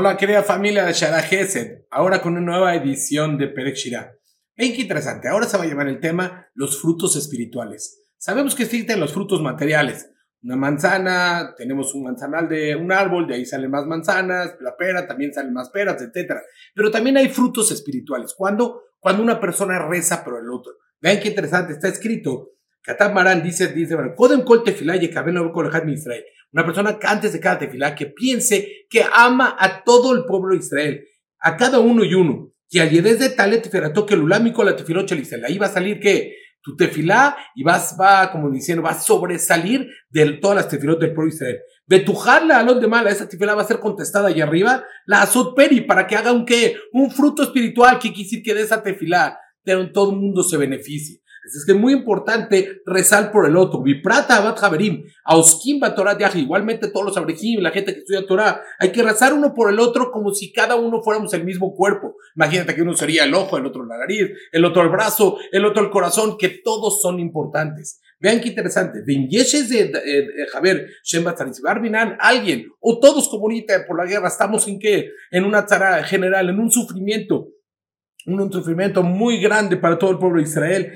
Hola querida familia de Shara Gesed, ahora con una nueva edición de Perek Shira. Ven qué interesante, ahora se va a llamar el tema los frutos espirituales. Sabemos que existen los frutos materiales. Una manzana, tenemos un manzanal de un árbol, de ahí salen más manzanas, la pera, también salen más peras, etc. Pero también hay frutos espirituales. Cuando, cuando una persona reza por el otro. Vean qué interesante, está escrito Katab Maran dice, dice. Una persona que antes de cada tefilá que piense que ama a todo el pueblo de Israel, a cada uno y uno. Y al de Talet Teferato que Lulámico la Tefilocha Ahí va a salir que tu tefilá y vas, va, como diciendo, va a sobresalir de todas las tefilot del pueblo de Israel. Betujarla a los demás, esa tefilá va a ser contestada y arriba, la azot peri, para que haga un qué, un fruto espiritual, que quisiera que de esa tefilá todo el mundo se beneficie. Es que es muy importante rezar por el otro. Viprata abat javerim, auskim Torah Igualmente todos los abrejim, la gente que estudia Torah, hay que rezar uno por el otro como si cada uno fuéramos el mismo cuerpo. Imagínate que uno sería el ojo, el otro la nariz, el otro el brazo, el otro el corazón, que todos son importantes. Vean qué interesante. Yeshes de Javier Barbinan, alguien, o todos como ahorita por la guerra, estamos en qué? En una tara general, en un sufrimiento un sufrimiento muy grande para todo el pueblo de Israel.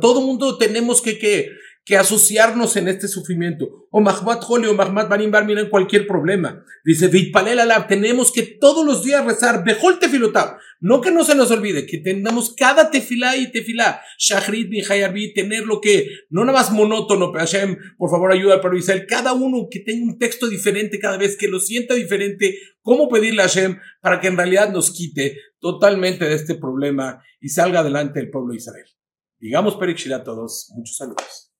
Todo el mundo tenemos que, que, que asociarnos en este sufrimiento. O Mahmat Holi o Mahmat Barim Bar, miren cualquier problema. Dice, tenemos que todos los días rezar, Bejol Tefilotab. No que no se nos olvide, que tengamos cada tefilá y tefilá, Shahrit, Hayarbi, tener lo que, no nada más monótono, Hashem, por favor ayuda al pueblo Israel, cada uno que tenga un texto diferente cada vez, que lo sienta diferente, cómo pedirle a Hashem para que en realidad nos quite totalmente de este problema y salga adelante el pueblo de Israel. Digamos Perikshir a todos, muchos saludos.